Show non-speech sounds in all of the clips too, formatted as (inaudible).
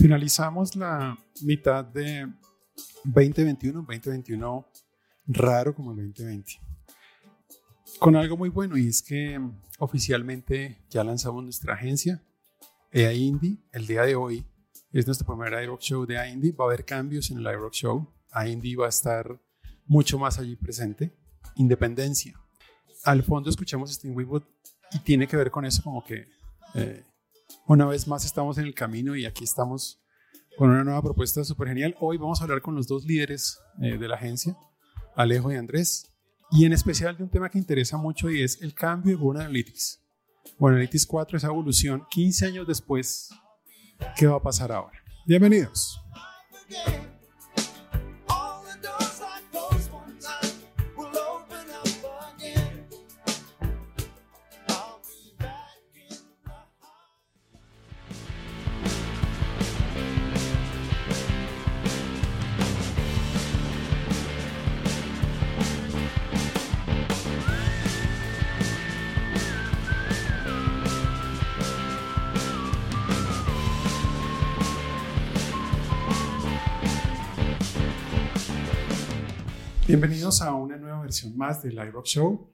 Finalizamos la mitad de 2021, 2021 raro como el 2020, con algo muy bueno y es que oficialmente ya lanzamos nuestra agencia, EA Indie, el día de hoy es nuestro primer iRock Show de Indie. Va a haber cambios en el iRock Show. Indie va a estar mucho más allí presente. Independencia. Al fondo escuchamos Sting Winwood y tiene que ver con eso como que eh, una vez más estamos en el camino y aquí estamos con una nueva propuesta súper genial. Hoy vamos a hablar con los dos líderes eh, de la agencia, Alejo y Andrés, y en especial de un tema que interesa mucho y es el cambio de Google Analytics. Google Analytics 4, esa evolución 15 años después qué va a pasar ahora. Bienvenidos. Bienvenidos a una nueva versión más del Live Rock Show.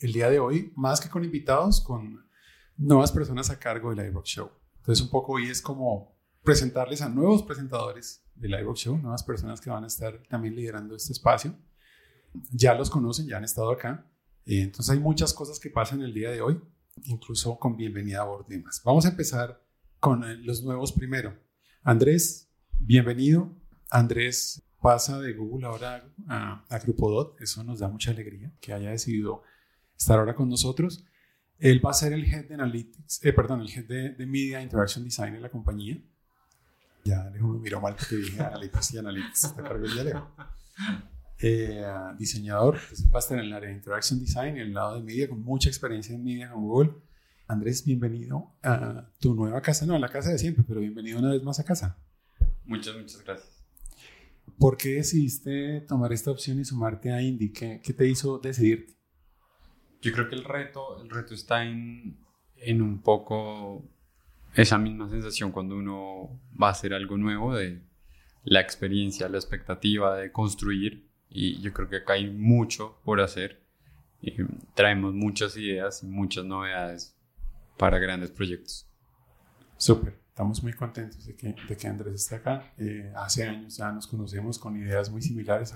El día de hoy, más que con invitados, con nuevas personas a cargo del Live Rock Show. Entonces, un poco hoy es como presentarles a nuevos presentadores del Live Rock Show, nuevas personas que van a estar también liderando este espacio. Ya los conocen, ya han estado acá. Eh, entonces, hay muchas cosas que pasan el día de hoy, incluso con bienvenida a demás. Vamos a empezar con eh, los nuevos primero. Andrés, bienvenido. Andrés pasa de Google ahora a, a Dot, Eso nos da mucha alegría que haya decidido estar ahora con nosotros. Él va a ser el head de Analytics, eh, perdón, el head de, Media Interaction Design en la compañía. Ya Alejo me miró mal porque dije Analytics y Analytics. Está cargo de Alejo. (laughs) Eh, diseñador, va a estar en el área de Interaction Design en el lado de Media, con mucha experiencia en Media con Google. Andrés, bienvenido a tu nueva casa, no, a la casa de siempre, pero bienvenido una vez más a casa. Muchas, muchas gracias. ¿Por qué decidiste tomar esta opción y sumarte a Indie? ¿Qué, te hizo decidirte? Yo creo que el reto, el reto está en, en un poco esa misma sensación cuando uno va a hacer algo nuevo de la experiencia, la expectativa de construir y yo creo que acá hay mucho por hacer. Y traemos muchas ideas y muchas novedades para grandes proyectos. Súper. Estamos muy contentos de que, de que Andrés esté acá. Eh, hace años ya nos conocemos con ideas muy similares.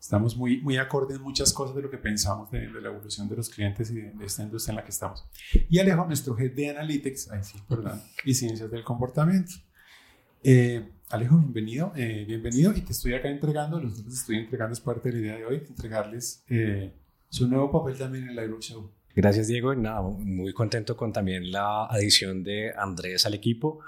Estamos muy, muy acorde en muchas cosas de lo que pensamos de, la evolución de los clientes y de, esta industria en la que estamos. Y Alejo, nuestro head de Analytics, ay, sí, perdón, y Ciencias del Comportamiento. Eh, Alejo, bienvenido, eh, bienvenido. Y te estoy acá entregando, los dos estoy entregando, es parte de la idea de hoy, entregarles su nuevo papel también en el Live Show. Gracias, Diego. Nada, muy contento con también la adición de Andrés al equipo.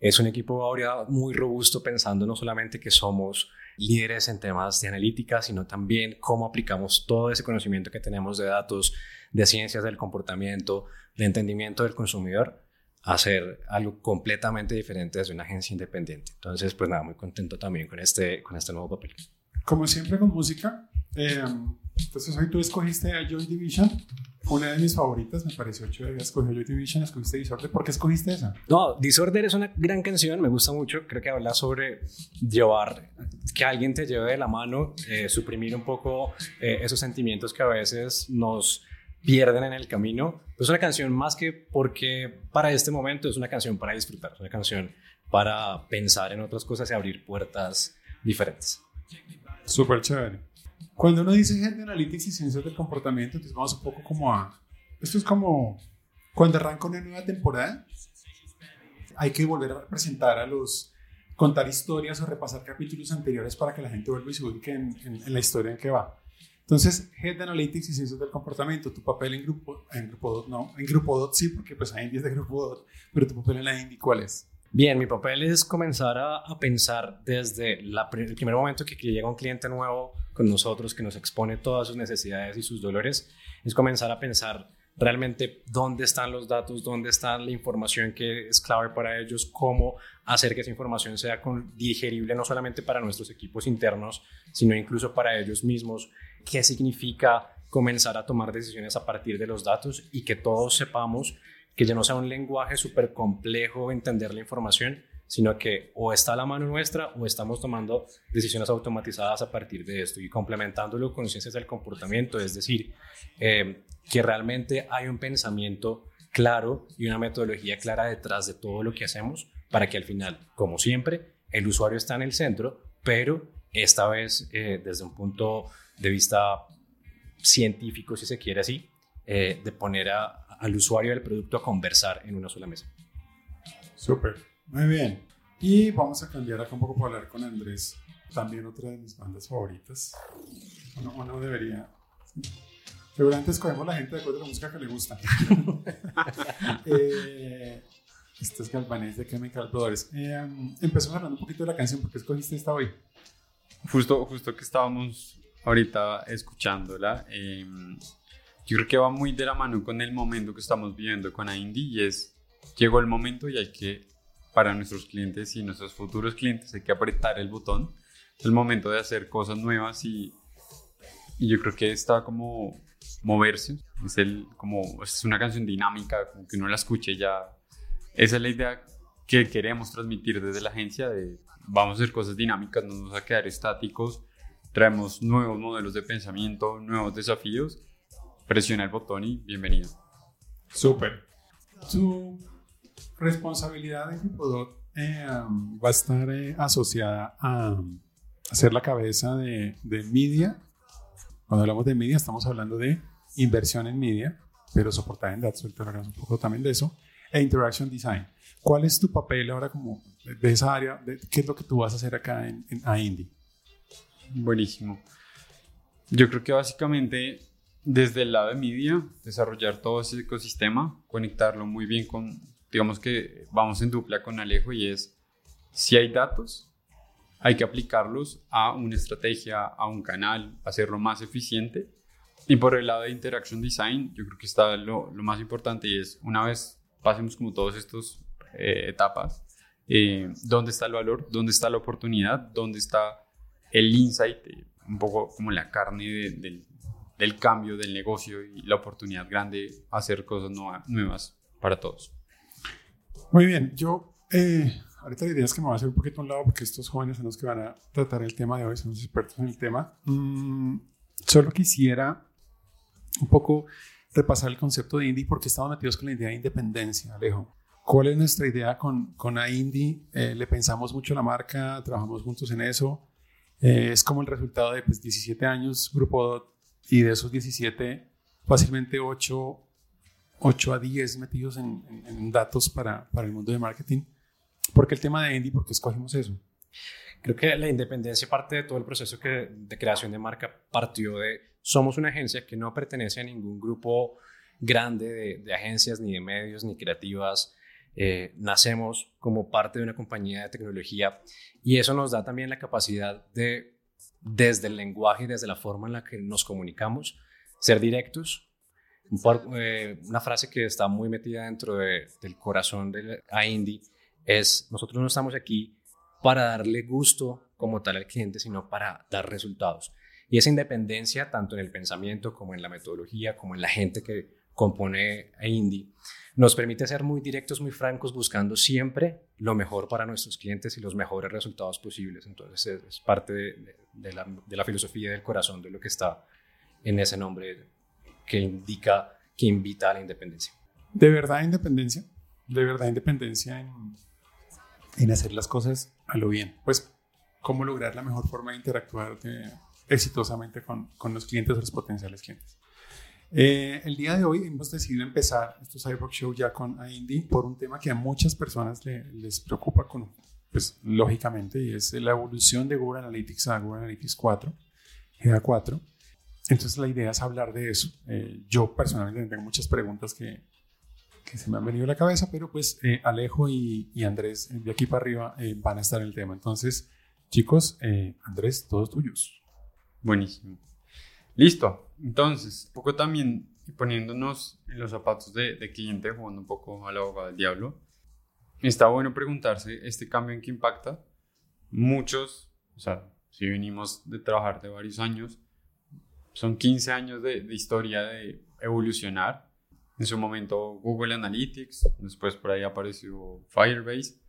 Es un equipo ahora muy robusto pensando no solamente que somos líderes en temas de analítica, sino también cómo aplicamos todo ese conocimiento que tenemos de datos, de ciencias del comportamiento, de entendimiento del consumidor, a hacer algo completamente diferente desde una agencia independiente. Entonces, pues nada, muy contento también con este, con este nuevo papel. Como siempre con música, eh, entonces hoy tú escogiste a Joy Division una de mis favoritas, me pareció chévere. Escogió Joy Division, escogiste Disorder. ¿Por qué escogiste esa? No, Disorder es una gran canción, me gusta mucho. Creo que habla sobre llevar, que alguien te lleve de la mano, eh, suprimir un poco eh, esos sentimientos que a veces nos pierden en el camino. Es una canción más que porque para este momento es una canción para disfrutar, es una canción para pensar en otras cosas y abrir puertas diferentes. Súper chévere. Cuando uno dice Head Analytics y Ciencias del Comportamiento, entonces vamos un poco como a... Esto es como cuando arranca una nueva temporada, hay que volver a presentar a los... contar historias o repasar capítulos anteriores para que la gente vuelva y se ubique en, la historia en que va. Entonces, Head Analytics y Ciencias del Comportamiento, tu papel en Grupo, en grupo Dot, no, en Grupo Dot sí, porque pues hay indies de Grupo Dot, pero tu papel en la Indie, ¿cuál es? Bien, mi papel es comenzar a, pensar desde el primer momento que, llega un cliente nuevo con nosotros, que nos expone todas sus necesidades y sus dolores, es comenzar a pensar realmente dónde están los datos, dónde está la información que es clave para ellos, cómo hacer que esa información sea digerible no solamente para nuestros equipos internos, sino incluso para ellos mismos, qué significa comenzar a tomar decisiones a partir de los datos y que todos sepamos que ya no sea un lenguaje súper complejo entender la información, sino que o está a la mano nuestra o estamos tomando decisiones automatizadas a partir de esto y complementándolo con ciencias del comportamiento, es decir, eh, que realmente hay un pensamiento claro y una metodología clara detrás de todo lo que hacemos para que al final, como siempre, el usuario está en el centro, pero esta vez eh, desde un punto de vista científico, si se quiere así, eh, de poner al usuario del producto a conversar en una sola mesa. Súper, muy bien. Y vamos a cambiar acá un poco para hablar con Andrés, también otra de mis bandas favoritas. Uno, no debería. Seguramente escogemos la gente de acuerdo a la música que le gusta. (laughs) eh, este es Galvanés de Chemical Brothers. Eh, empezamos hablando un poquito de la canción. ¿Por qué escogiste esta hoy? Justo, justo que estábamos ahorita escuchándola. Eh, yo creo que va muy de la mano con el momento que estamos viviendo con Indie y es, llegó el momento y hay que, para nuestros clientes y nuestros futuros clientes, hay que apretar el botón. Es el momento de hacer cosas nuevas y, y yo creo que está como moverse. Es, el, como, es una canción dinámica, como que uno la escuche ya. Esa es la idea que queremos transmitir desde la agencia de vamos a hacer cosas dinámicas, no nos vamos a quedar estáticos, traemos nuevos modelos de pensamiento, nuevos desafíos presiona el botón y bienvenido. Súper. Tu responsabilidad en Hipodot eh, um, va a estar eh, asociada a, ser la cabeza de, de media. Cuando hablamos de media, estamos hablando de inversión en media, pero soportada en datos. Ahorita hablamos un poco también de eso. E interaction design. ¿Cuál es tu papel ahora como de esa área? De, ¿Qué es lo que tú vas a hacer acá en, en AINDI? Buenísimo. Yo creo que básicamente desde el lado de media, desarrollar todo ese ecosistema, conectarlo muy bien con, digamos que vamos en dupla con Alejo y es, si hay datos, hay que aplicarlos a una estrategia, a un canal, hacerlo más eficiente. Y por el lado de Interaction Design, yo creo que está lo, más importante y es, una vez pasemos como todas estas eh, etapas, eh, ¿dónde está el valor? ¿Dónde está la oportunidad? ¿Dónde está el insight? un poco como la carne del del cambio del negocio y la oportunidad grande hacer cosas nuevas para todos. Muy bien, yo eh, ahorita la idea es que me voy a hacer un poquito a un lado porque estos jóvenes son los que van a tratar el tema de hoy, son los expertos en el tema. Mm, solo quisiera un poco repasar el concepto de indie porque estamos metidos con la idea de independencia, Alejo. ¿Cuál es nuestra idea con, con AINDI? Eh, le pensamos mucho a la marca, trabajamos juntos en eso. Eh, es como el resultado de pues, 17 años, Grupo y de esos 17, fácilmente 8, 8 a 10 metidos en, en, datos para, para, el mundo de marketing. ¿Por qué el tema de Andy? ¿Por qué escogimos eso? Creo que la independencia parte de todo el proceso que, de creación de marca partió de somos una agencia que no pertenece a ningún grupo grande de, de agencias, ni de medios, ni creativas. Eh, nacemos como parte de una compañía de tecnología y eso nos da también la capacidad de desde el lenguaje y desde la forma en la que nos comunicamos, ser directos. Eh, una frase que está muy metida dentro del corazón de Indie es, nosotros no estamos aquí para darle gusto como tal al cliente, sino para dar resultados. Y esa independencia, tanto en el pensamiento como en la metodología, como en la gente que compone a Indie, nos permite ser muy directos, muy francos, buscando siempre lo mejor para nuestros clientes y los mejores resultados posibles. Entonces es, parte de, de, la, filosofía del corazón de lo que está en ese nombre que indica, que invita a la independencia. ¿De verdad independencia? ¿De verdad independencia en, hacer las cosas a lo bien? Pues, ¿cómo lograr la mejor forma de interactuar exitosamente con, con los clientes o los potenciales clientes? Eh, el día de hoy hemos decidido empezar estos iRock Show ya con Indy por un tema que a muchas personas les preocupa, con, pues, lógicamente, y es la evolución de Google Analytics a Google Analytics 4, GA4. Entonces la idea es hablar de eso. Eh, yo personalmente tengo muchas preguntas que, que, se me han venido a la cabeza, pero pues eh, Alejo y, y, Andrés de aquí para arriba van a estar en el tema. Entonces, chicos, Andrés, todos tuyos. Buenísimo. Listo. Entonces, un poco también poniéndonos en los zapatos de, cliente, jugando un poco al abogado del diablo, está bueno preguntarse este cambio en qué impacta. Muchos, o sea, si venimos de trabajar de varios años, son 15 años de, de historia de evolucionar. En su momento Google Analytics, después por ahí apareció Firebase.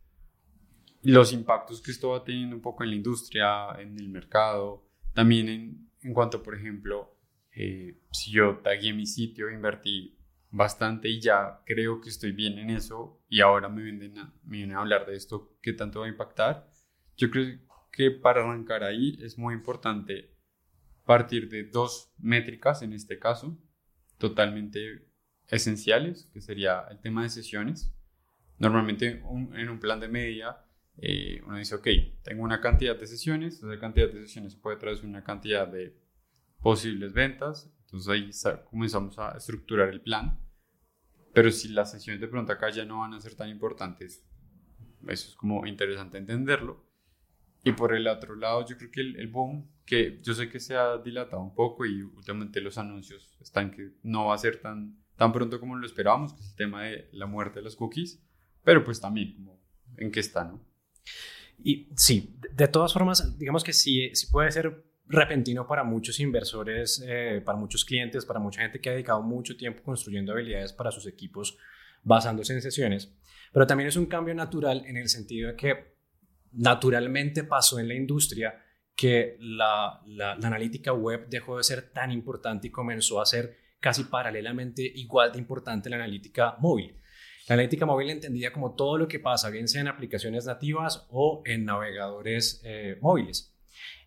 los impactos que esto va teniendo un poco en la industria, en el mercado, también en, en cuanto, por ejemplo, eh, si yo tagué mi sitio, invertí bastante y ya creo que estoy bien en eso y ahora me vienen a, me vienen a hablar de esto, ¿qué tanto va a impactar? Yo creo que para arrancar ahí es muy importante partir de dos métricas en este caso, totalmente esenciales, que sería el tema de sesiones. Normalmente en un plan de media eh, uno dice, ok, tengo una cantidad de sesiones, esa cantidad de sesiones puede traducir una cantidad de posibles ventas, entonces ahí comenzamos a estructurar el plan, pero si las sesiones de pronto acá ya no van a ser tan importantes, eso es como interesante entenderlo. Y por el otro lado, yo creo que el, el boom, que yo sé que se ha dilatado un poco y últimamente los anuncios están que no va a ser tan, tan pronto como lo esperábamos, que es el tema de la muerte de los cookies, pero pues también como en qué está, ¿no? Y sí, de todas formas, digamos que sí, sí puede ser repentino para muchos inversores, eh, para muchos clientes, para mucha gente que ha dedicado mucho tiempo construyendo habilidades para sus equipos basándose en sesiones, pero también es un cambio natural en el sentido de que naturalmente pasó en la industria que la, la, analítica web dejó de ser tan importante y comenzó a ser casi paralelamente igual de importante la analítica móvil. La analítica móvil entendida como todo lo que pasa, bien sea en aplicaciones nativas o en navegadores eh, móviles.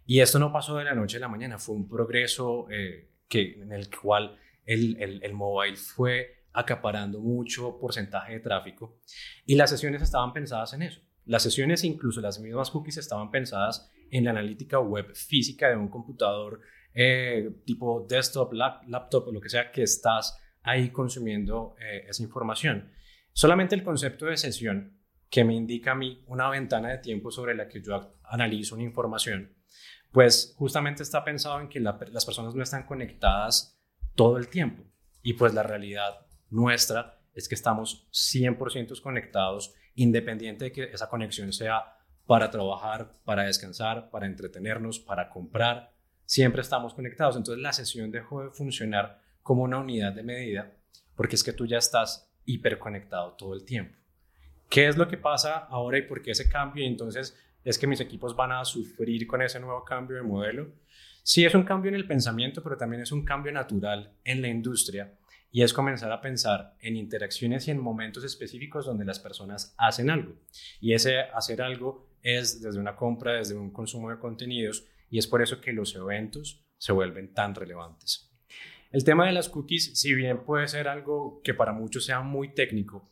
Y esto no pasó de la noche a la mañana, fue un progreso eh, que, en el cual el, el, el mobile fue acaparando mucho porcentaje de tráfico y las sesiones estaban pensadas en eso. Las sesiones, incluso las mismas cookies, estaban pensadas en la analítica web física de un computador eh, tipo desktop, laptop o lo que sea que estás ahí consumiendo esa información. Solamente el concepto de sesión que me indica a mí una ventana de tiempo sobre la que yo analizo una información, pues justamente está pensado en que las personas no están conectadas todo el tiempo. Y pues la realidad nuestra es que estamos 100% conectados, independiente de que esa conexión sea para trabajar, para descansar, para entretenernos, para comprar. Siempre estamos conectados. Entonces la sesión dejó de funcionar como una unidad de medida porque es que tú ya estás hiperconectado todo el tiempo. ¿Qué es lo que pasa ahora y por qué ese cambio? Y entonces es que mis equipos van a sufrir con ese nuevo cambio de modelo. Sí es un cambio en el pensamiento, pero también es un cambio natural en la industria y es comenzar a pensar en interacciones y en momentos específicos donde las personas hacen algo. Y ese hacer algo es desde una compra, desde un consumo de contenidos y es por eso que los eventos se vuelven tan relevantes. El tema de las cookies, si bien puede ser algo que para muchos sea muy técnico,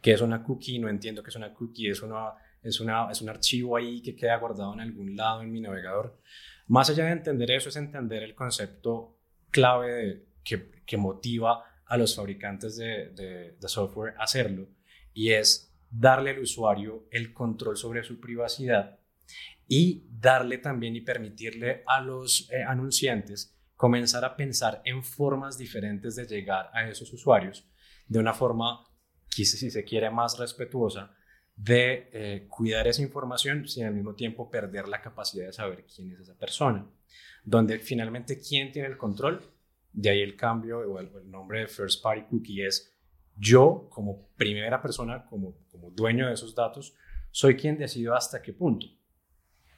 que es una cookie, no entiendo que es una cookie, es, una, es, una, es un archivo ahí que queda guardado en algún lado en mi navegador. Más allá de entender eso, es entender el concepto clave que, que motiva a los fabricantes de, de, software a hacerlo, y es darle al usuario el control sobre su privacidad y darle también y permitirle a los eh, anunciantes comenzar a pensar en formas diferentes de llegar a esos usuarios de una forma, si se quiere, más respetuosa de eh, cuidar esa información sin al mismo tiempo perder la capacidad de saber quién es esa persona. Donde finalmente quién tiene el control, de ahí el cambio o el, nombre de First Party Cookie es yo como primera persona, como, como dueño de esos datos, soy quien decido hasta qué punto.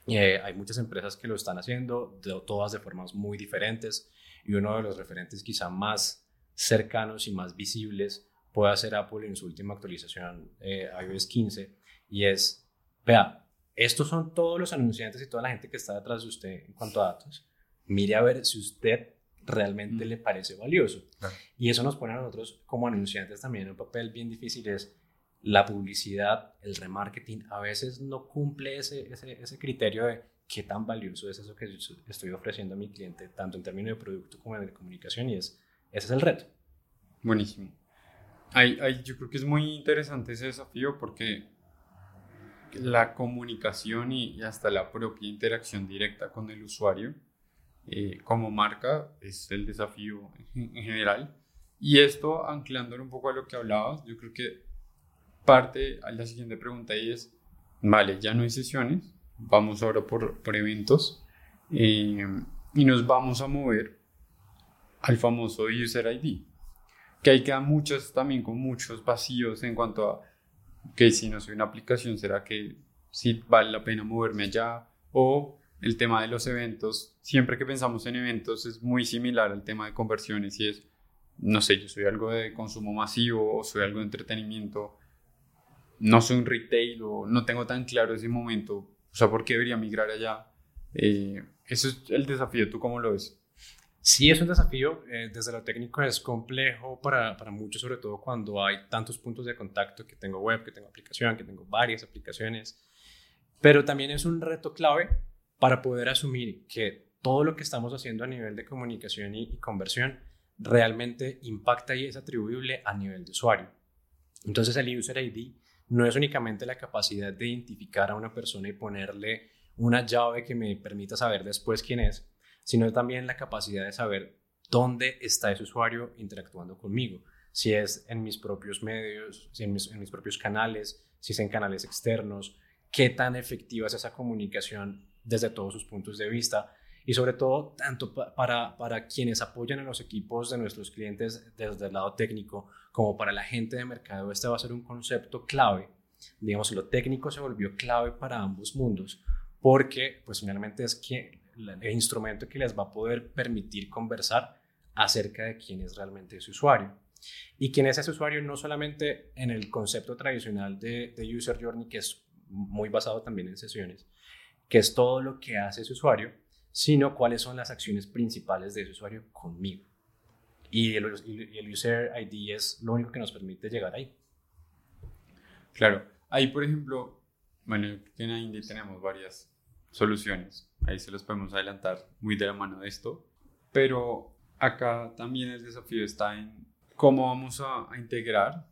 Eh, hay muchas empresas que lo están haciendo, todas de formas muy diferentes, y uno de los referentes quizá más cercanos y más visibles puede ser Apple en su última actualización eh, iOS 15, y es, vea, estos son todos los anunciantes y toda la gente que está detrás de usted en cuanto a datos. Mire a ver si usted realmente mm. le parece valioso. Y eso nos pone a nosotros como anunciantes también en un papel bien difícil, es la publicidad, el remarketing, a veces no cumple ese, ese, ese, criterio de qué tan valioso es eso que estoy ofreciendo a mi cliente, tanto en términos de producto como de comunicación, y es, ese es el reto. Buenísimo. Hay, hay, yo creo que es muy interesante ese desafío porque la comunicación y, hasta la propia interacción directa con el usuario eh, como marca es el desafío en, en general. Y esto, anclándolo un poco a lo que hablabas, yo creo que parte a la siguiente pregunta y es, vale, ya no hay sesiones, vamos ahora por, por eventos eh, y nos vamos a mover al famoso User ID, que hay quedan muchos también con muchos vacíos en cuanto a que si no soy una aplicación, ¿será que si vale la pena moverme allá o el tema de los eventos. Siempre que pensamos en eventos es muy similar al tema de conversiones y es, no sé, yo soy algo de consumo masivo o soy algo de entretenimiento, no soy un retail o no tengo tan claro ese momento, o sea, ¿por qué debería migrar allá? Eh, eso es el desafío, ¿tú cómo lo ves? Sí, es un desafío. Eh, desde lo técnico es complejo para, para muchos, sobre todo cuando hay tantos puntos de contacto que tengo web, que tengo aplicación, que tengo varias aplicaciones. Pero también es un reto clave para poder asumir que todo lo que estamos haciendo a nivel de comunicación y, y conversión realmente impacta y es atribuible a nivel de usuario. Entonces el User ID no es únicamente la capacidad de identificar a una persona y ponerle una llave que me permita saber después quién es, sino también la capacidad de saber dónde está ese usuario interactuando conmigo, si es en mis propios medios, si en mis, en mis propios canales, si es en canales externos, qué tan efectiva es esa comunicación desde todos sus puntos de vista y sobre todo tanto para, para quienes apoyan a los equipos de nuestros clientes desde el lado técnico como para la gente de mercado, este va a ser un concepto clave. Digamos, lo técnico se volvió clave para ambos mundos porque pues finalmente es que el instrumento que les va a poder permitir conversar acerca de quién es realmente ese usuario. Y quién es ese usuario no solamente en el concepto tradicional de, de User Journey, que es muy basado también en sesiones, que es todo lo que hace ese usuario, sino cuáles son las acciones principales de ese usuario conmigo. Y el, y el User ID es lo único que nos permite llegar ahí. Claro, ahí por ejemplo, bueno, en Indy tenemos varias soluciones. Ahí se los podemos adelantar muy de la mano de esto. Pero acá también el desafío está en cómo vamos a, a integrar.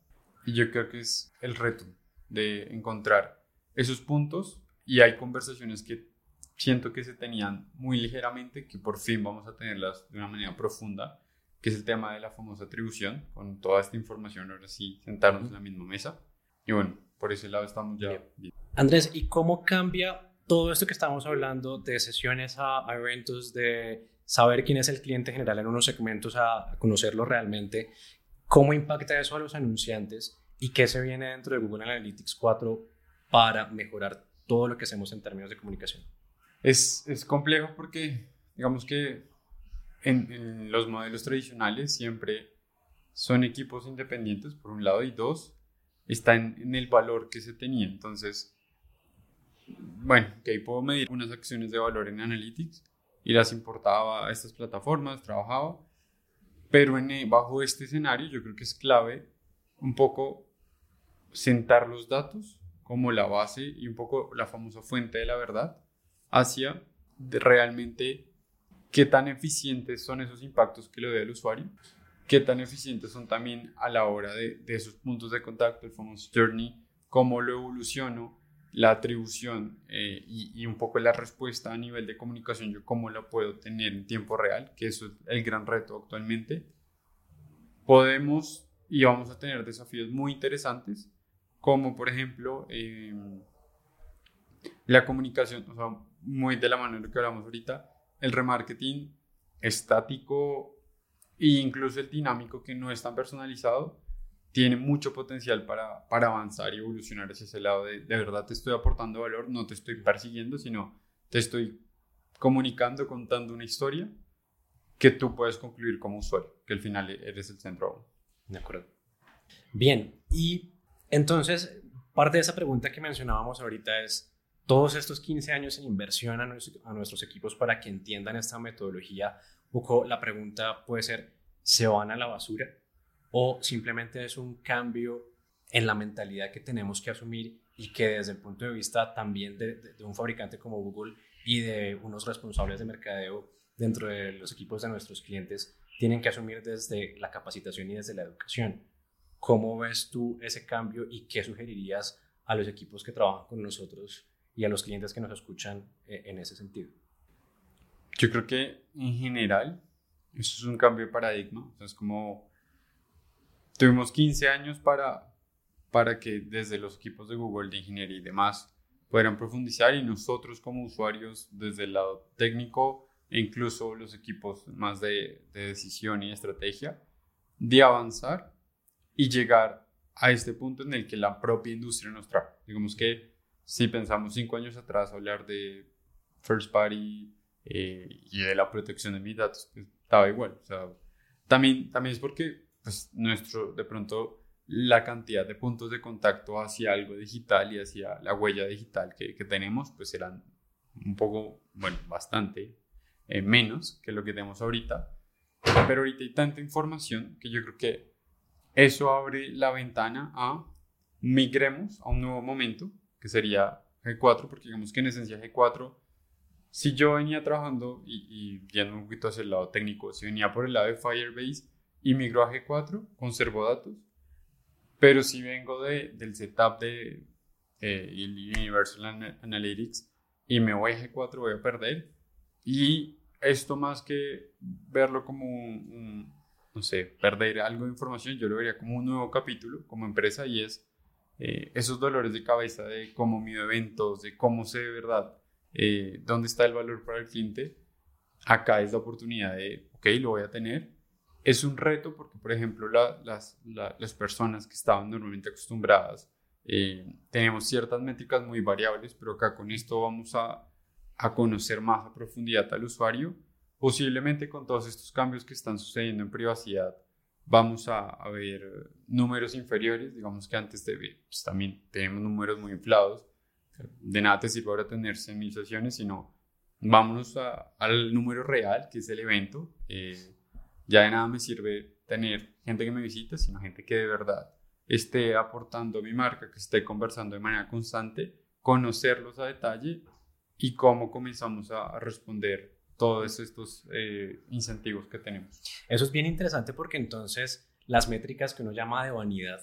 Y yo creo que es el reto de encontrar esos puntos. Y hay conversaciones que siento que se tenían muy ligeramente, que por fin vamos a tenerlas de una manera profunda, que es el tema de la famosa atribución, con toda esta información, ahora sí, sentarnos en la misma mesa. Y bueno, por ese lado estamos ya bien. Andrés, ¿y cómo cambia todo esto que estamos hablando de sesiones a, eventos, de saber quién es el cliente general en unos segmentos, a, conocerlo realmente, cómo impacta eso a los anunciantes y qué se viene dentro de Google Analytics 4 para mejorar todo lo que hacemos en términos de comunicación? Es, es complejo porque, digamos que en, los modelos tradicionales siempre son equipos independientes, por un lado, y dos, está en el valor que se tenía. Entonces, bueno, que ahí puedo medir unas acciones de valor en Analytics y las importaba a estas plataformas, trabajaba. Pero en, eh, bajo este escenario yo creo que es clave un poco sentar los datos como la base y un poco la famosa fuente de la verdad hacia realmente qué tan eficientes son esos impactos que le doy al usuario, qué tan eficientes son también a la hora de, de esos puntos de contacto, el famoso journey, cómo lo evoluciono, la atribución eh, y, un poco la respuesta a nivel de comunicación, yo cómo la puedo tener en tiempo real, que eso es el gran reto actualmente, podemos y vamos a tener desafíos muy interesantes, como por ejemplo em, la comunicación, o sea, muy de la manera que hablamos ahorita, el remarketing estático e incluso el dinámico que no es tan personalizado, tiene mucho potencial para, para avanzar y evolucionar hacia ese lado de, de verdad te estoy aportando valor, no te estoy persiguiendo, sino te estoy comunicando, contando una historia que tú puedes concluir como usuario, que al final eres el centro. De acuerdo. Bien, y entonces, parte de esa pregunta que mencionábamos ahorita es, todos estos 15 años en inversión a, a nuestros equipos para que entiendan esta metodología, un poco la pregunta puede ser, ¿se van a la basura? O simplemente es un cambio en la mentalidad que tenemos que asumir y que desde el punto de vista también de, un fabricante como Google y de unos responsables de mercadeo dentro de los equipos de nuestros clientes tienen que asumir desde la capacitación y desde la educación. ¿Cómo ves tú ese cambio y qué sugerirías a los equipos que trabajan con nosotros y a los clientes que nos escuchan eh, en ese sentido? Yo creo que en general eso es un cambio de paradigma. es como Tuvimos 15 años para, para que desde los equipos de Google de ingeniería y demás pudieran profundizar y nosotros como usuarios desde el lado técnico e incluso los equipos más de, de decisión y estrategia, de avanzar y llegar a este punto en el que la propia industria nos trae. Digamos que si pensamos cinco años atrás hablar de first party eh, y de la protección de mis datos, pues estaba igual. O sea, también, también es porque pues, nuestro, de pronto, la cantidad de puntos de contacto hacia algo digital y hacia la huella digital que, que tenemos, pues eran un poco, bueno, bastante eh, menos que lo que tenemos ahorita. Pero ahorita hay tanta información que yo creo que eso abre la ventana a migremos a un nuevo momento, que sería G4, porque digamos que en esencia G4, si yo venía trabajando y, y yendo un poquito hacia el lado técnico, si venía por el lado de Firebase y migro a G4, conservo datos, pero si vengo de, del setup de eh, Universal Analytics y me voy a G4, voy a perder. Y esto más que verlo como un, no sé, perder algo de información, yo lo vería como un nuevo capítulo como empresa y es eh, esos dolores de cabeza de cómo mido eventos, de cómo sé de verdad eh, dónde está el valor para el cliente. Acá es la oportunidad de, ok, lo voy a tener, es un reto porque, por ejemplo, las, las, personas que estaban normalmente acostumbradas, eh, tenemos ciertas métricas muy variables, pero acá con esto vamos a, a conocer más a profundidad al usuario. Posiblemente con todos estos cambios que están sucediendo en privacidad, vamos a, a ver números inferiores, digamos que antes de, pues, también tenemos números muy inflados. De nada te sirve ahora tener 100.000 sesiones, sino vámonos al número real, que es el evento. Eh, ya de nada me sirve tener gente que me visite, sino gente que de verdad esté aportando mi marca, que esté conversando de manera constante, conocerlos a detalle y cómo comenzamos a, responder todos estos eh, incentivos que tenemos. Eso es bien interesante porque entonces las métricas que uno llama de vanidad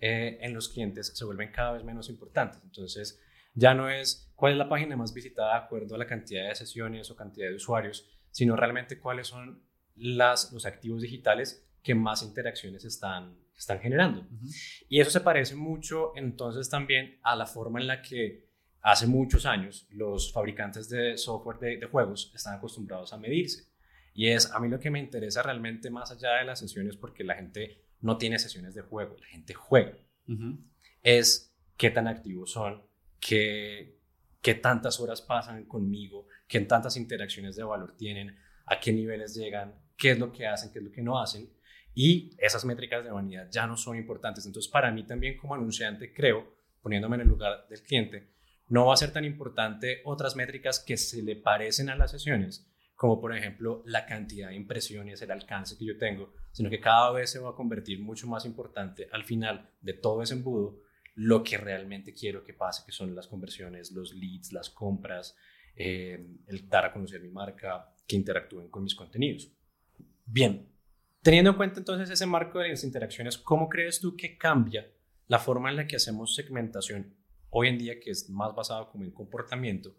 eh, en los clientes se vuelven cada vez menos importantes. Entonces ya no es cuál es la página más visitada de acuerdo a la cantidad de sesiones o cantidad de usuarios, sino realmente cuáles son las, los activos digitales que más interacciones están, están generando. Y eso se parece mucho entonces también a la forma en la que hace muchos años los fabricantes de software de, juegos están acostumbrados a medirse. Y es a mí lo que me interesa realmente más allá de las sesiones, porque la gente no tiene sesiones de juego, la gente juega. Es qué tan activos son, qué, qué tantas horas pasan conmigo, qué tantas interacciones de valor tienen, a qué niveles llegan, qué es lo que hacen, qué es lo que no hacen. Y esas métricas de vanidad ya no son importantes. Entonces, para mí también como anunciante, creo, poniéndome en el lugar del cliente, no va a ser tan importante otras métricas que se le parecen a las sesiones, como por ejemplo la cantidad de impresiones, el alcance que yo tengo, sino que cada vez se va a convertir mucho más importante al final de todo ese embudo lo que realmente quiero que pase, que son las conversiones, los leads, las compras, eh, el dar a conocer mi marca, que interactúen con mis contenidos. Bien, teniendo en cuenta entonces ese marco de las interacciones, ¿cómo crees tú que cambia la forma en la que hacemos segmentación hoy en día, que es más basado como en comportamiento,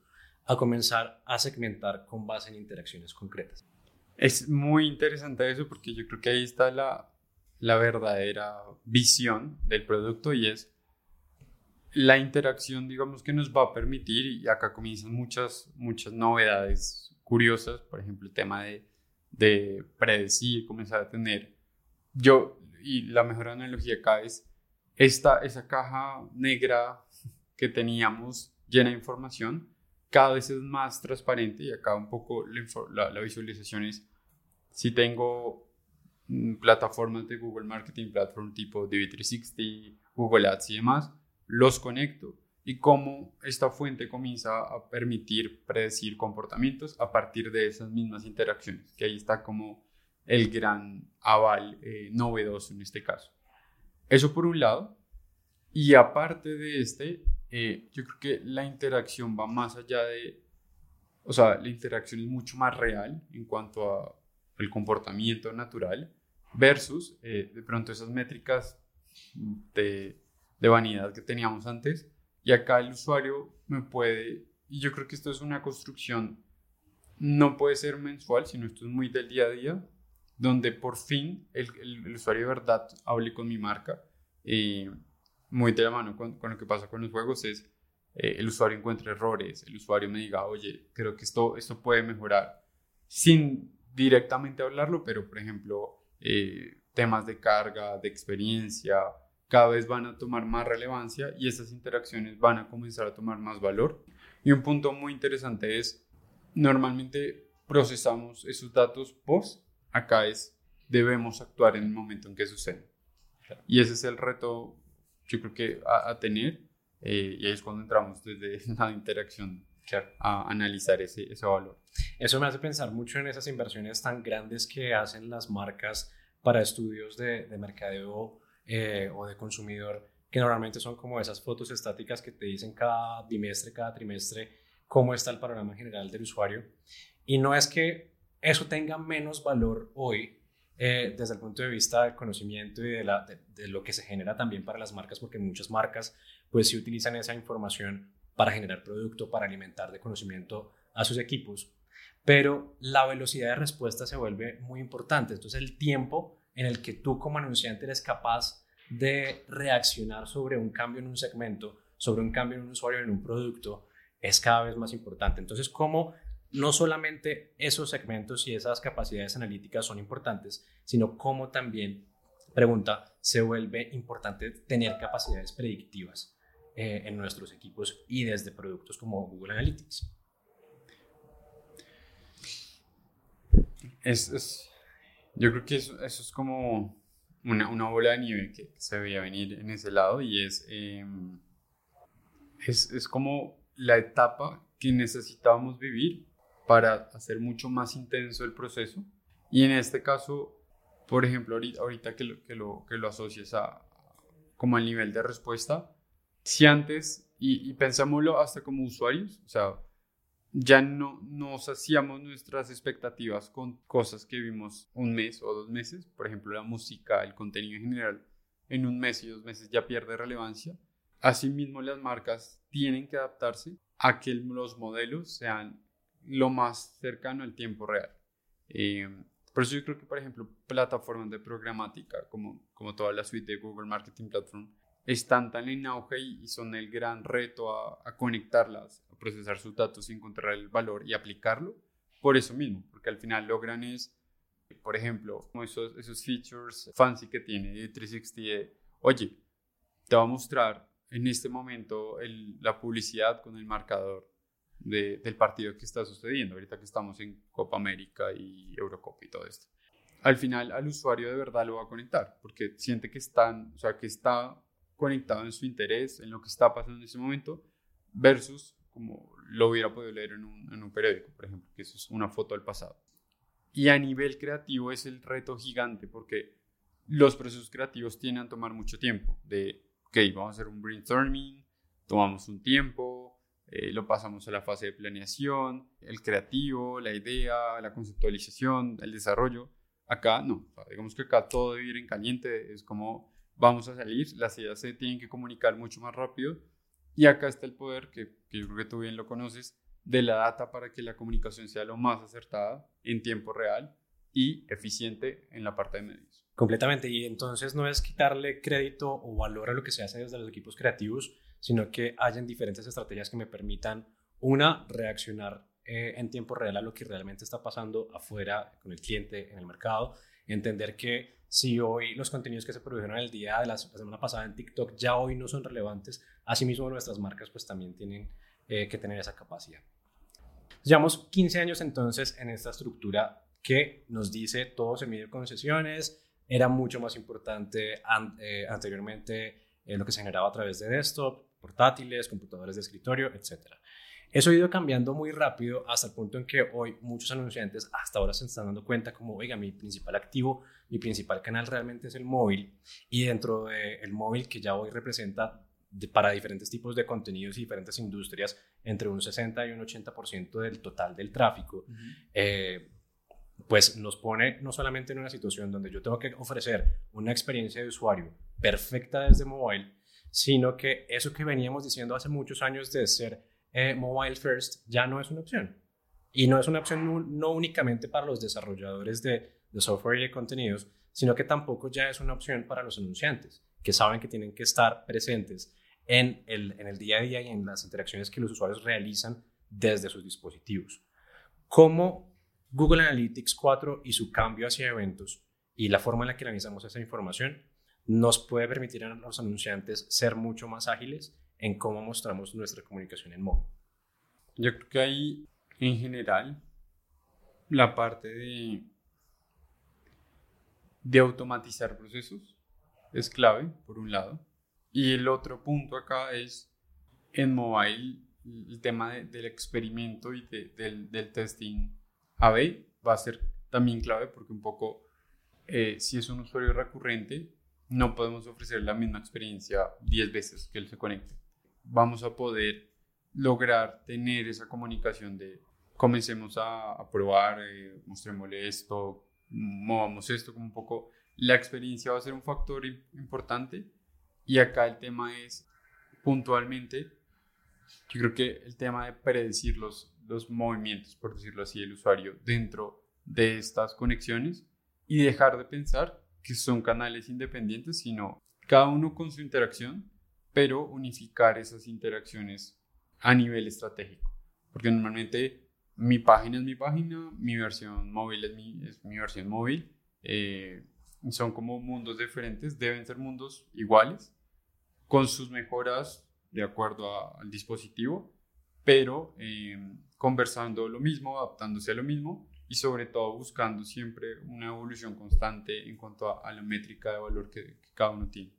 a comenzar a segmentar con base en interacciones concretas? Es muy interesante eso porque yo creo que ahí está la, la verdadera visión del producto y es la interacción, digamos, que nos va a permitir, y acá comienzan muchas, muchas novedades curiosas, por ejemplo, el tema de de predecir, comenzar a tener. Yo, y la mejor analogía acá es esta, esa caja negra que teníamos llena de información, cada vez es más transparente y acá un poco la, la, visualización es, si tengo mm, plataformas de Google Marketing Platform tipo DV360, Google Ads y demás, los conecto y cómo esta fuente comienza a permitir predecir comportamientos a partir de esas mismas interacciones, que ahí está como el gran aval eh, novedoso en este caso. Eso por un lado, y aparte de este, eh, yo creo que la interacción va más allá de, o sea, la interacción es mucho más real en cuanto a el comportamiento natural versus eh, de pronto esas métricas de, de vanidad que teníamos antes y acá el usuario me puede, y yo creo que esto es una construcción, no puede ser mensual, sino esto es muy del día a día, donde por fin el, el, usuario de verdad hable con mi marca. y muy de la mano con, con, lo que pasa con los juegos es eh, el usuario encuentre errores, el usuario me diga, oye, creo que esto, esto puede mejorar, sin directamente hablarlo, pero por ejemplo, eh, temas de carga, de experiencia, cada vez van a tomar más relevancia y estas interacciones van a comenzar a tomar más valor. Y un punto muy interesante es, normalmente procesamos esos datos post, acá es, debemos actuar en el momento en que sucede. Y ese es el reto, yo creo que a, tener, eh, y ahí es cuando entramos desde (laughs) la interacción a analizar ese, ese valor. Eso me hace pensar mucho en esas inversiones tan grandes que hacen las marcas para estudios de, de mercadeo eh, o de consumidor, que normalmente son como esas fotos estáticas que te dicen cada bimestre, cada trimestre, cómo está el panorama general del usuario. Y no es que eso tenga menos valor hoy eh, desde el punto de vista del conocimiento y de, de, lo que se genera también para las marcas, porque muchas marcas pues sí utilizan esa información para generar producto, para alimentar de conocimiento a sus equipos, pero la velocidad de respuesta se vuelve muy importante. Entonces el tiempo en el que tú como anunciante eres capaz de reaccionar sobre un cambio en un segmento, sobre un cambio en un usuario, en un producto, es cada vez más importante. Entonces, ¿cómo no solamente esos segmentos y esas capacidades analíticas son importantes, sino cómo también, pregunta, se vuelve importante tener capacidades predictivas eh, en nuestros equipos y desde productos como Google Analytics? es, yo creo que eso, eso es como una, una, bola de nieve que, se veía venir en ese lado y es, em, es, es, como la etapa que necesitábamos vivir para hacer mucho más intenso el proceso. Y en este caso, por ejemplo, ahorita, ahorita que, lo, que, lo, que lo asocias a como al nivel de respuesta, si antes, y, y pensámoslo hasta como usuarios, o sea, ya no nos hacíamos nuestras expectativas con cosas que vimos un mes o dos meses, por ejemplo la música, el contenido en general, en un mes y dos meses ya pierde relevancia. Asimismo las marcas tienen que adaptarse a que los modelos sean lo más cercano al tiempo real. Eh, por eso yo creo que, por ejemplo, plataformas de programática como, como toda la suite de Google Marketing Platform están tan en auge y, son el gran reto a, a conectarlas procesar sus datos y encontrar el valor y aplicarlo por eso mismo, porque al final logran es, por ejemplo, esos, esos features fancy que tiene 360 oye, te va a mostrar en este momento el, la publicidad con el marcador de, del partido que está sucediendo, ahorita que estamos en Copa América y Eurocopa y todo esto. Al final al usuario de verdad lo va a conectar, porque siente que, están, o sea, que está conectado en su interés, en lo que está pasando en ese momento, versus como lo hubiera podido leer en un, periódico, por ejemplo, que eso es una foto del pasado. Y a nivel creativo es el reto gigante porque los procesos creativos tienen a tomar mucho tiempo. De, ok, vamos a hacer un brainstorming, tomamos un tiempo, eh, lo pasamos a la fase de planeación, el creativo, la idea, la conceptualización, el desarrollo. Acá no, digamos que acá todo debe ir en caliente, es como vamos a salir, las ideas se tienen que comunicar mucho más rápido y acá está el poder, que, yo creo que tú bien lo conoces, de la data para que la comunicación sea lo más acertada en tiempo real y eficiente en la parte de medios. Completamente. Y entonces no es quitarle crédito o valor a lo que se hace desde los equipos creativos, sino que hayan diferentes estrategias que me permitan, una, reaccionar eh, en tiempo real a lo que realmente está pasando afuera con el cliente, en el mercado, entender que si hoy los contenidos que se produjeron el día de la semana pasada en TikTok ya hoy no son relevantes, asimismo nuestras marcas pues también tienen eh, que tener esa capacidad. Llevamos 15 años entonces en esta estructura que nos dice todo se mide con sesiones, era mucho más importante eh, anteriormente eh, lo que se generaba a través de desktop, portátiles, computadores de escritorio, etcétera. Eso ha ido cambiando muy rápido hasta el punto en que hoy muchos anunciantes hasta ahora se están dando cuenta como, oiga, mi principal activo, mi principal canal realmente es el móvil y dentro del móvil que ya hoy representa para diferentes tipos de contenidos y diferentes industrias entre un 60 y un 80% del total del tráfico, eh, pues nos pone no solamente en una situación donde yo tengo que ofrecer una experiencia de usuario perfecta desde móvil, sino que eso que veníamos diciendo hace muchos años de ser eh, mobile first ya no es una opción. Y no es una opción no, únicamente para los desarrolladores de, software y de contenidos, sino que tampoco ya es una opción para los anunciantes, que saben que tienen que estar presentes en el, en el día a día y en las interacciones que los usuarios realizan desde sus dispositivos. ¿Cómo Google Analytics 4 y su cambio hacia eventos y la forma en la que analizamos esa información nos puede permitir a los anunciantes ser mucho más ágiles en cómo mostramos nuestra comunicación en móvil. Yo creo que ahí, en general, la parte de, de automatizar procesos es clave, por un lado. Y el otro punto acá es, en mobile, el tema del experimento y del, del, testing A-B va a ser también clave porque un poco, eh, si es un usuario recurrente, no podemos ofrecer la misma experiencia 10 veces que él se conecte. Vamos a poder lograr tener esa comunicación de comencemos a, probar, eh, mostrémosle esto, movamos esto, como un poco la experiencia va a ser un factor importante y acá el tema es puntualmente, yo creo que el tema de predecir los, los movimientos, por decirlo así, del usuario dentro de estas conexiones y dejar de pensar que son canales independientes, sino cada uno con su interacción, pero unificar esas interacciones a nivel estratégico. Porque normalmente mi página es mi página, mi versión móvil es mi, es mi versión móvil. Eh, son como mundos diferentes, deben ser mundos iguales, con sus mejoras de acuerdo al dispositivo, pero eh, conversando lo mismo, adaptándose a lo mismo y sobre todo buscando siempre una evolución constante en cuanto a, la métrica de valor que, cada uno tiene.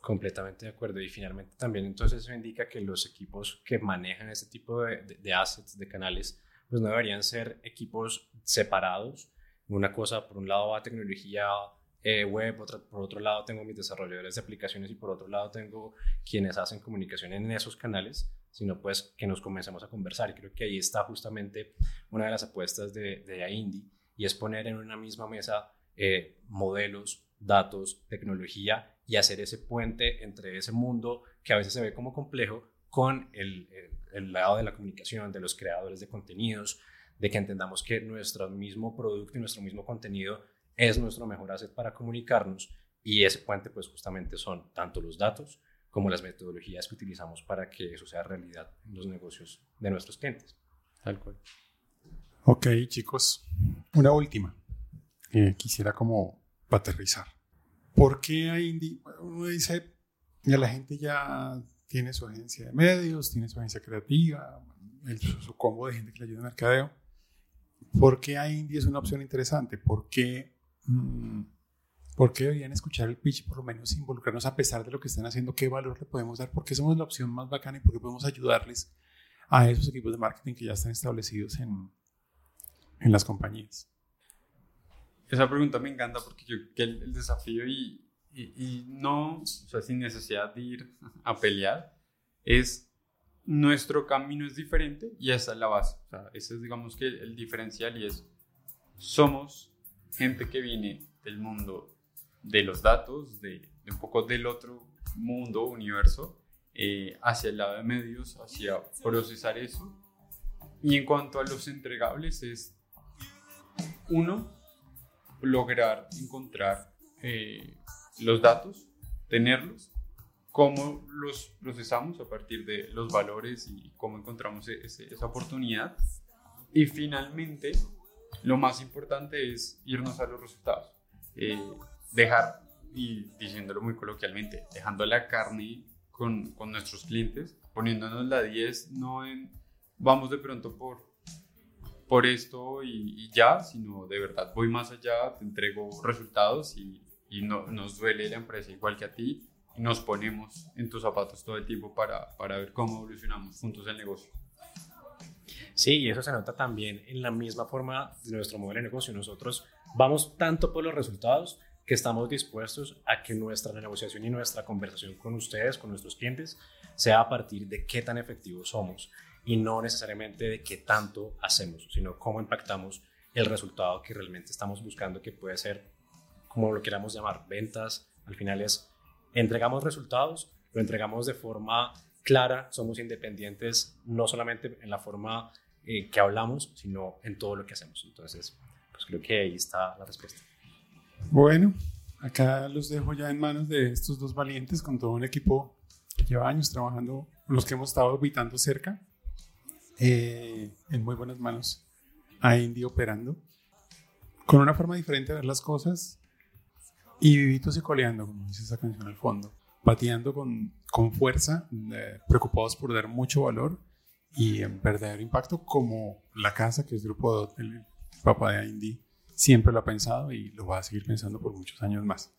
Completamente de acuerdo. Y finalmente también entonces eso indica que los equipos que manejan este tipo de, de, assets, de canales, pues no deberían ser equipos separados. Una cosa, por un lado va tecnología eh, web, por otro lado tengo mis desarrolladores de aplicaciones y por otro lado tengo quienes hacen comunicación en esos canales sino pues que nos comencemos a conversar. Y creo que ahí está justamente una de las apuestas de, de y es poner en una misma mesa eh, modelos, datos, tecnología y hacer ese puente entre ese mundo que a veces se ve como complejo con el, el, lado de la comunicación, de los creadores de contenidos, de que entendamos que nuestro mismo producto y nuestro mismo contenido es nuestro mejor asset para comunicarnos y ese puente pues justamente son tanto los datos como las metodologías que utilizamos para que eso sea realidad en los negocios de nuestros clientes. Tal cual. Ok, chicos, una última. Eh, quisiera como aterrizar. ¿Por qué a Indy? Uno dice, ya la gente ya tiene su agencia de medios, tiene su agencia creativa, su, combo de gente que le ayuda en mercadeo. ¿Por qué a Indy es una opción interesante? ¿Por qué mm, ¿Por qué deberían escuchar el pitch por lo menos involucrarnos a pesar de lo que están haciendo? ¿Qué valor le podemos dar? ¿Por qué somos la opción más bacana y por qué podemos ayudarles a esos equipos de marketing que ya están establecidos en, en las compañías? Esa pregunta me encanta porque yo que el, desafío y, y, no, o sea, sin necesidad de ir a pelear, es nuestro camino es diferente y esa es la base. O sea, ese es, digamos que el diferencial y es, somos gente que viene del mundo de los datos, de, un poco del otro mundo, universo, eh, hacia el lado de medios, hacia procesar eso. Y en cuanto a los entregables es, uno, lograr encontrar eh, los datos, tenerlos, cómo los procesamos a partir de los valores y cómo encontramos e-, esa oportunidad. Y finalmente, lo más importante es irnos a los resultados. Eh, dejar, y diciéndolo muy coloquialmente, dejando la carne con, con nuestros clientes, poniéndonos la 10, no en vamos de pronto por, por esto y, ya, sino de verdad voy más allá, te entrego resultados y, y no, nos duele la empresa igual que a ti y nos ponemos en tus zapatos todo el tiempo para, para ver cómo evolucionamos juntos el negocio. Sí, y eso se nota también en la misma forma de nuestro modelo de negocio. Nosotros vamos tanto por los resultados que estamos dispuestos a que nuestra negociación y nuestra conversación con ustedes, con nuestros clientes, sea a partir de qué tan efectivos somos y no necesariamente de qué tanto hacemos, sino cómo impactamos el resultado que realmente estamos buscando, que puede ser, como lo queramos llamar, ventas. Al final es, entregamos resultados, lo entregamos de forma clara, somos independientes no solamente en la forma eh, que hablamos, sino en todo lo que hacemos. Entonces, pues creo que ahí está la respuesta. Bueno, acá los dejo ya en manos de estos dos valientes con todo un equipo que lleva años trabajando, los que hemos estado habitando cerca, eh, en muy buenas manos a Indy operando, con una forma diferente de ver las cosas, y vivitos y coleando, como dice esa canción al fondo, pateando con, con fuerza, eh, preocupados por dar mucho valor y en verdadero impacto, como la casa, que es Grupo el papá de Indy, siempre lo ha pensado y lo va a seguir pensando por muchos años más.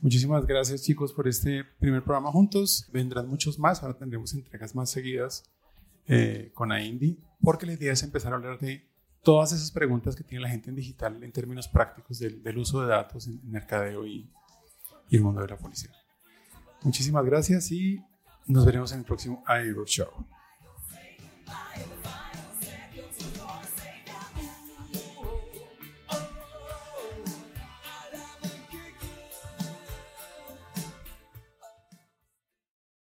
Muchísimas gracias chicos por este primer programa juntos. Vendrán muchos más, ahora tendremos entregas más seguidas eh, con Indy, porque la idea es empezar a hablar de todas esas preguntas que tiene la gente en digital en términos prácticos del, uso de datos en, mercadeo y, y, el mundo de la policía. Muchísimas gracias y nos veremos en el próximo iRock Show.